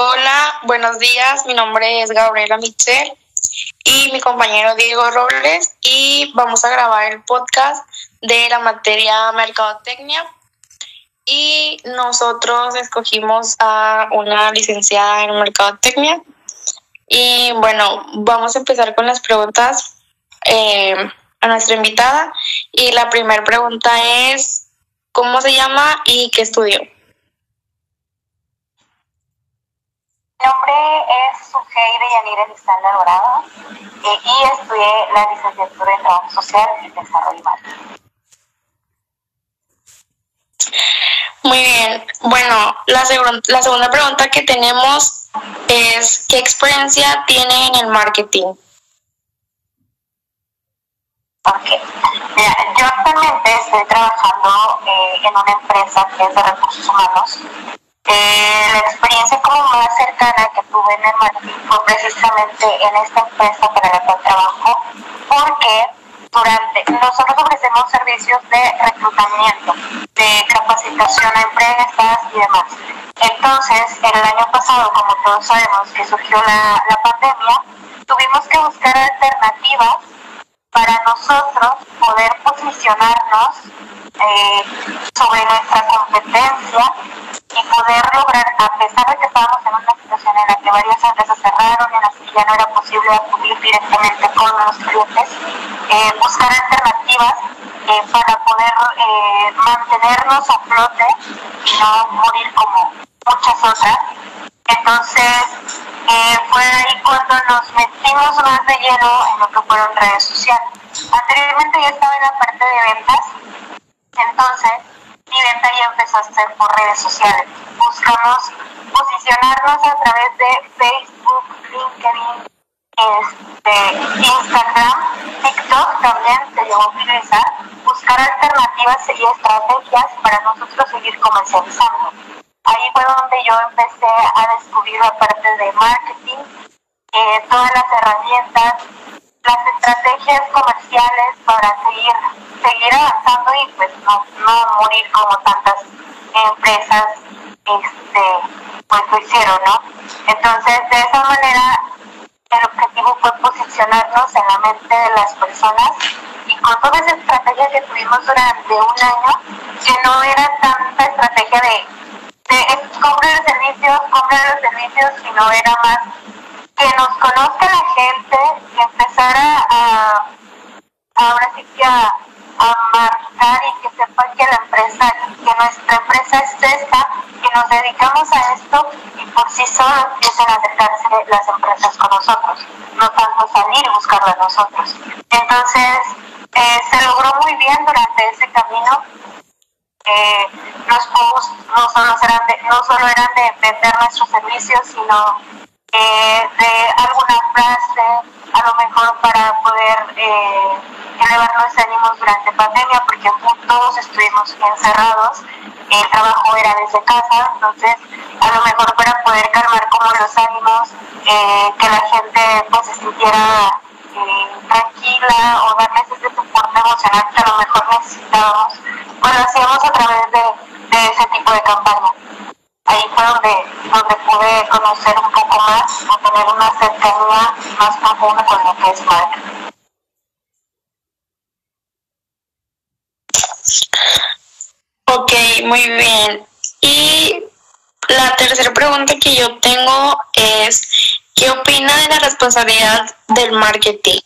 Hola, buenos días. Mi nombre es Gabriela Michel y mi compañero Diego Robles y vamos a grabar el podcast de la materia Mercadotecnia. Y nosotros escogimos a una licenciada en Mercadotecnia. Y bueno, vamos a empezar con las preguntas eh, a nuestra invitada. Y la primera pregunta es, ¿cómo se llama y qué estudió? Nombre es Sujeire Yanira Lizalda Dorado eh, y estudié la licenciatura en Trabajo Social y Desarrollo Humano. Muy bien. Bueno, la, la segunda pregunta que tenemos es, ¿qué experiencia tiene en el marketing? Ok. Mira, yo actualmente estoy trabajando eh, en una empresa que es de recursos humanos la experiencia como más cercana que tuve en el marketing fue precisamente en esta empresa para la cual trabajo, porque durante nosotros ofrecemos servicios de reclutamiento, de capacitación a empresas y demás. Entonces, el año pasado, como todos sabemos que surgió la, la pandemia, tuvimos que buscar alternativas para nosotros poder posicionarnos eh, sobre nuestra competencia y poder lograr, a pesar de que estábamos en una situación en la que varias empresas cerraron, en las que ya no era posible acudir directamente con los clientes, eh, buscar alternativas eh, para poder mantenernos a flote y no morir como muchas otras. Entonces, fue ahí cuando nos metimos más de lleno en lo que fueron redes sociales. Anteriormente yo estaba en la parte de ventas, entonces mi venta ya empezó a ser por redes sociales. Buscamos posicionarnos a través de Facebook, LinkedIn, este, Instagram, TikTok también se llegó a utilizar, buscar alternativas y estrategias para nosotros seguir comercializando. Ahí fue donde yo empecé a descubrir la parte de marketing, eh, todas las herramientas, las estrategias comerciales para seguir seguir avanzando y pues no, no morir como tantas empresas este pues lo hicieron no entonces de esa manera el objetivo fue posicionarnos en la mente de las personas y con toda esa estrategia que tuvimos durante un año que no era tanta estrategia de, de comprar los servicios comprar los servicios sino era más que nos conozca la gente, que empezara a, ahora sí que a, marcar y que sepa que la empresa, que nuestra empresa es esta, que nos dedicamos a esto y por sí solo empiezan a acercarse las empresas con nosotros, no tanto salir y buscarlo a nosotros. Entonces, eh, se logró muy bien durante ese camino. Eh, los no solo, eran de, no solo eran de vender nuestros servicios, sino eh, elevar ánimos durante pandemia, porque todos estuvimos encerrados, el trabajo era desde casa, entonces a lo mejor para poder calmar como los ánimos, eh, que la gente pues se sintiera eh, tranquila o darles ese soporte emocional que a lo mejor necesitábamos, pues lo hacíamos a través de, de ese tipo de campaña ahí fue donde, donde pude conocer un poco más o tener una cercanía más profunda con lo que es marca. Muy bien. Y la tercera pregunta que yo tengo es, ¿qué opina de la responsabilidad del marketing?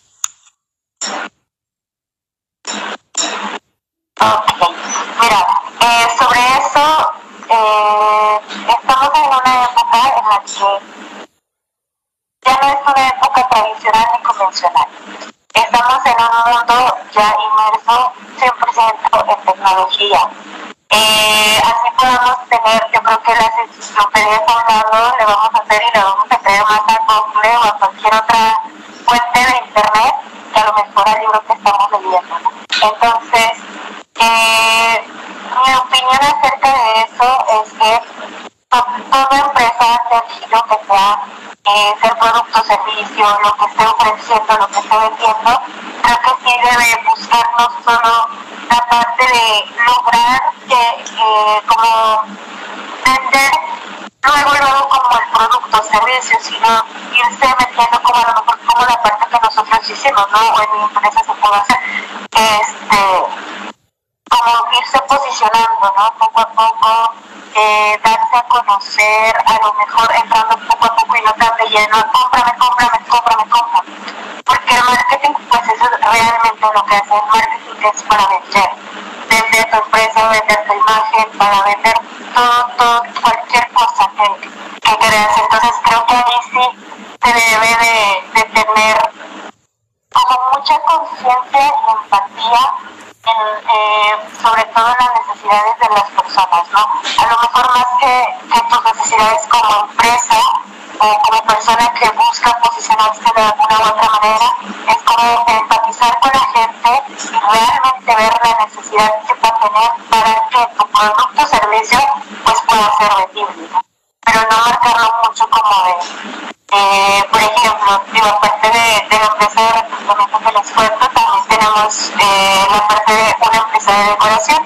Ok, mira, eh, sobre eso eh, estamos en una época en la que ya no es una época tradicional ni convencional. Estamos en un mundo ya inmerso 100% en tecnología. Eh, así podemos tener, yo creo que las enciclopedias hablando le vamos a hacer y le vamos a traer más a Google o a cualquier otra fuente de internet que a lo mejor al libro que estamos leyendo. Entonces, eh, mi opinión acerca de eso es que toda empresa de lo que sea, eh, ser producto servicio, lo que esté ofreciendo, lo que esté vendiendo, creo que sí debe buscar no solo la parte de lograr que como vender luego luego como el producto servicios, sino irse metiendo como a como la parte que nosotros hicimos, ¿no? O en se puede hacer, este, como irse posicionando, ¿no? Poco a poco, eh, darse a conocer, a lo mejor entrando poco a poco y no tan de lleno, cómprame, cómprame, cómprame, cómprame. Porque el marketing, pues eso es realmente lo que hace el marketing, es para. Vender tu empresa, vender tu imagen, para vender todo, todo, cualquier cosa que, que creas. Entonces creo que ahí sí se debe de, de tener como mucha conciencia y empatía en, eh, sobre todo las necesidades de las personas, ¿no? A lo mejor más que, que tus necesidades como empresa o como persona que busca posicionarse de alguna manera, tenemos eh, una empresa de decoración.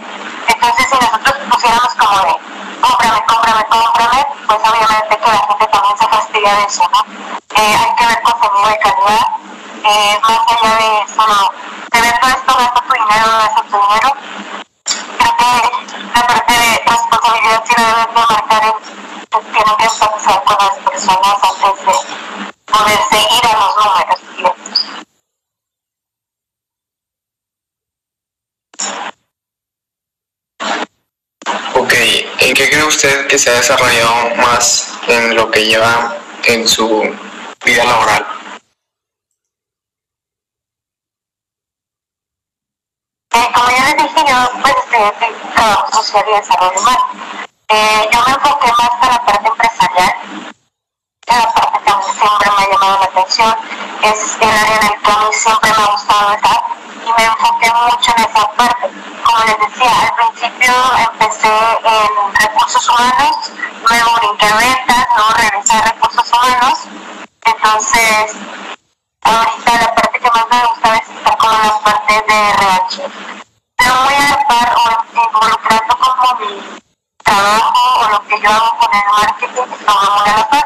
Entonces, si nosotros pusiéramos como de, cómprame, cómprame, cómprame, pues obviamente que la gente también se fastidia de eso, ¿no? Eh, hay que ver contenido de calidad, eh, más allá de solo, te vendo esto, gasto tu dinero, gasto tu dinero. Creo que la parte de responsabilidad sí la deben de marcar en tienen que empatizar con las personas antes de poder seguir a los números ciertos. Ok, ¿en qué cree usted que se ha desarrollado más en lo que lleva en su vida laboral? Eh, como ya les dije, yo pues en trabajo social y desarrollo humano. Eh, yo me enfoqué más en la parte empresarial, la parte que a mí siempre me ha llamado la atención, es el área en el que a mí siempre me ha gustado estar y me enfoqué mucho en esa parte. Como les decía, al principio empecé en recursos humanos, luego brinqué ventas, luego regresé a recursos humanos, entonces ahorita la parte que más me gusta es estar con la parte de RH. Pero muy a o involucrando como mi trabajo o lo que yo hago con el marketing lo muy a la par,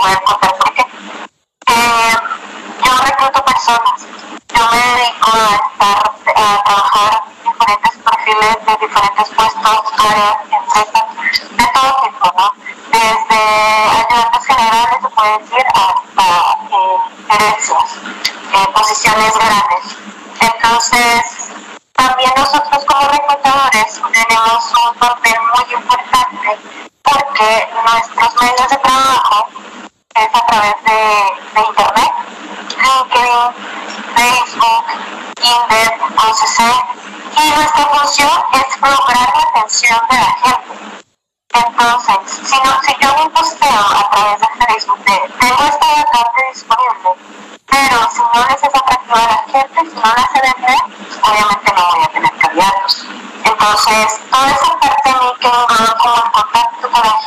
voy a contar para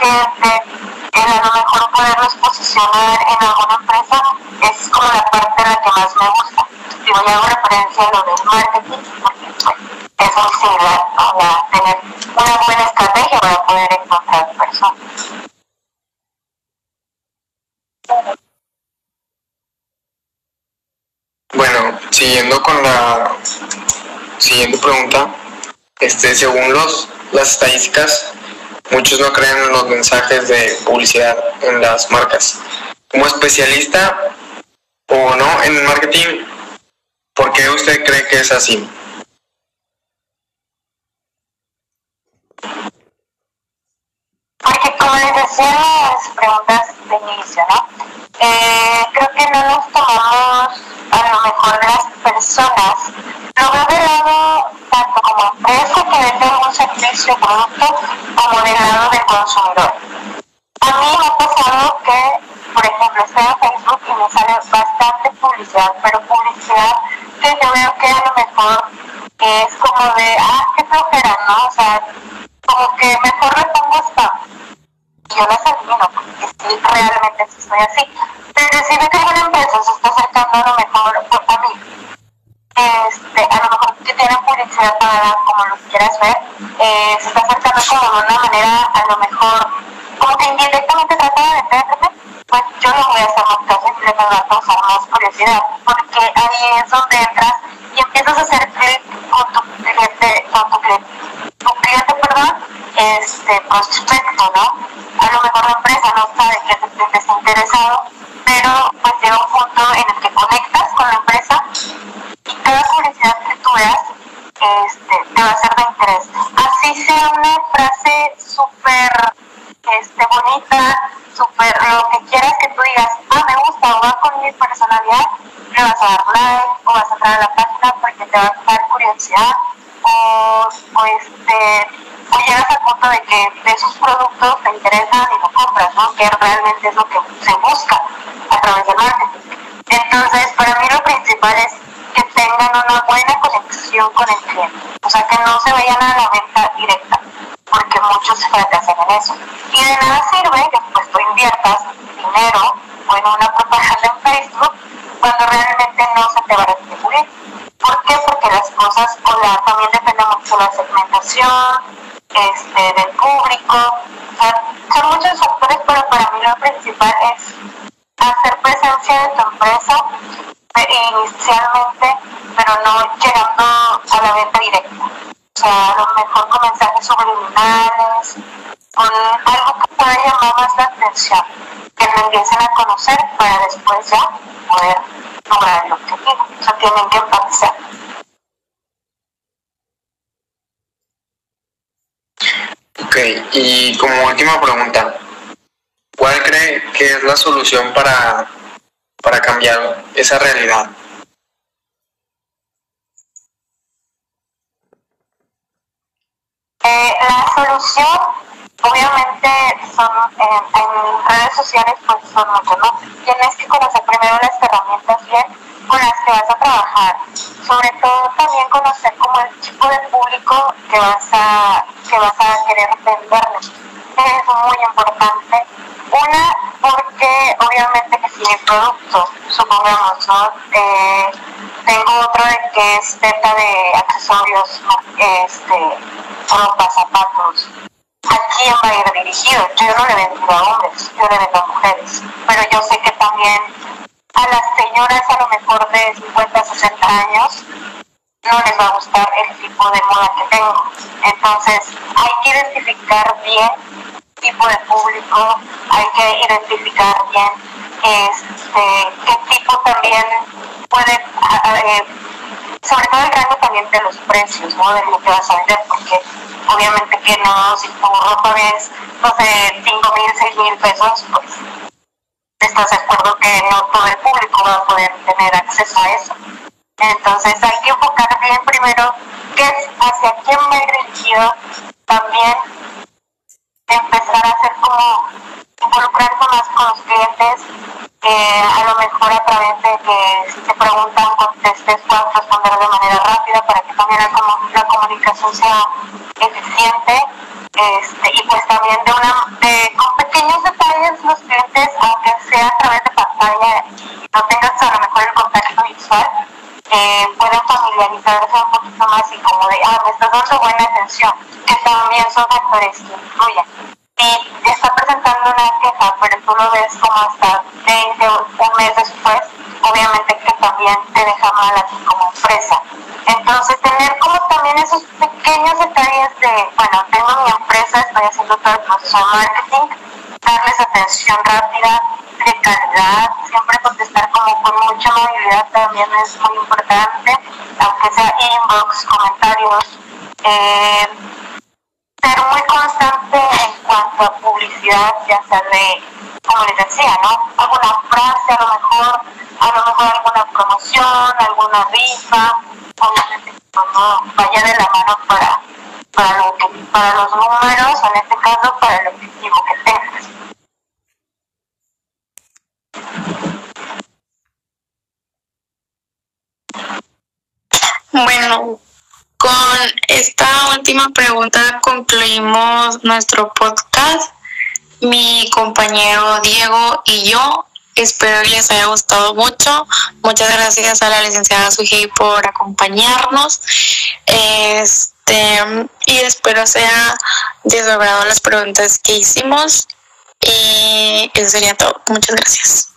el a lo mejor poderlos posicionar en alguna empresa, es como la parte en la que más me gusta. Y voy a hago referencia a lo del marketing, porque pues, es muy similar a tener una buena estrategia para poder encontrar personas. Bueno, siguiendo con la siguiente pregunta, este, según los, las estadísticas, muchos no creen en los mensajes de publicidad en las marcas. Como especialista o no en marketing, ¿por qué usted cree que es así? Porque como les decía las preguntas de inicio, ¿no? Eh, creo que no nos tomamos a lo mejor las personas, lo veo del lado tanto como empresa que vende algún servicio o producto, como del lado del consumidor. A mí me ha pasado que, por ejemplo, estoy en Facebook y me sale bastante publicidad, pero publicidad que yo veo que a lo mejor es como de, ah, qué flojera, ¿no? O sea, como que mejor le pongo spam. Yo las elimino porque sí, realmente sí soy así. Pero si ve que alguna empresa se está acercando a lo mejor pues, a mí, este, a lo mejor que como lo quieras ver, eh, se está acercando como de una manera a lo mejor, como que indirectamente trata de venderme, pues va a causar más curiosidad, porque ahí es donde entras y empiezas a hacer clic con tu cliente, con tu cliente, tu cliente, perdón, este prospecto, ¿no? A lo mejor la empresa no está interesado, pero pues llega un punto en el que conectas con la empresa y cada publicidad que tú veas este, te va a ser de interés. Sea una frase súper este, bonita, súper lo que quieras que tú digas, ah, me gusta o va con mi personalidad, le vas a dar like o vas a entrar a la página porque te va a dar curiosidad o, o este o llegas al punto de que de esos productos te interesan y lo compras, ¿no? Que realmente es lo que se busca a través del marketing. Entonces, para mí lo principal es que tengan una buena conexión con el cliente, o sea, que no se vayan a la venta directa, porque muchos fracasan en eso. Y de nada sirve que pues tú inviertas dinero o en una propaganda en Facebook cuando realmente no se te va a retribuir. ¿Por qué? Porque las cosas, o la, también depende mucho de la segmentación, este, del público, o sea, son muchos factores, pero para mí lo principal es hacer presencia de tu empresa inicialmente, pero no llegando a la venta directa. O sea, a lo mejor con con algo que pueda llamar más la atención, que lo empiecen a conocer para después ya poder lograr el objetivo. O sea, tienen que empatizar. Ok, y como última pregunta, ¿cuál cree que es la solución para para cambiar esa realidad. Eh, la solución, obviamente, son en, redes sociales, pues son muchos, ¿no? Tienes que conocer primero las herramientas bien con las que vas a trabajar. Sobre todo también conocer como el tipo de público que vas a, que vas a querer venderle. Es muy importante una, porque obviamente que si mi producto, supongamos, ¿no? Eh, tengo otro que es venta de accesorios, este, ropa, zapatos. ¿A quién va a ir dirigido? Yo no le vendo a hombres, yo le vendo a mujeres. Pero yo sé que también a las señoras a lo mejor de 50, 60 años no les va a gustar el tipo de moda que tengo. Entonces hay que identificar bien tipo de público, hay que identificar bien este, qué tipo también puede, eh, sobre todo el rango también de los precios, ¿no? De lo que vas a vender, porque obviamente que no, si tu ropa ves, no sé, 5 mil, 6 mil pesos, pues estás de acuerdo que no todo el público va a poder tener acceso a eso. Entonces hay que enfocar bien primero qué es hacia quién va dirigido, también empezar a hacer como involucrarse más con los clientes, que a lo mejor a través de que si te preguntan contestes, puedas responder de manera rápida para que también la, comunicación sea eficiente. Este, y pues también de una de, con pequeños detalles los clientes, aunque sea a través de pantalla no tengas a lo mejor el contacto visual, eh, pueden familiarizarse un poquito más y como de, ah, me estás dando buena atención, que también son factores que influyen. Y está presentando una queja, pero tú lo ves como hasta 20 o un mes después, obviamente que también te deja mal a ti como empresa. De marketing, darles atención rápida, de calidad, siempre contestar como con mucha movilidad también es muy importante, aunque sea inbox, comentarios. Eh, ser muy constante en cuanto a publicidad, ya sea de, como les decía, ¿no? Alguna frase a lo mejor, a lo mejor alguna promoción, alguna rifa, obviamente no vaya de la mano para, para, los números, en este caso para el objetivo que tengas. Bueno, con esta última pregunta concluimos nuestro podcast. Mi compañero Diego y yo espero que les haya gustado mucho. Muchas gracias a la licenciada Suji por acompañarnos. Este, y espero sea de su las preguntas que hicimos. Y eso sería todo. Muchas gracias.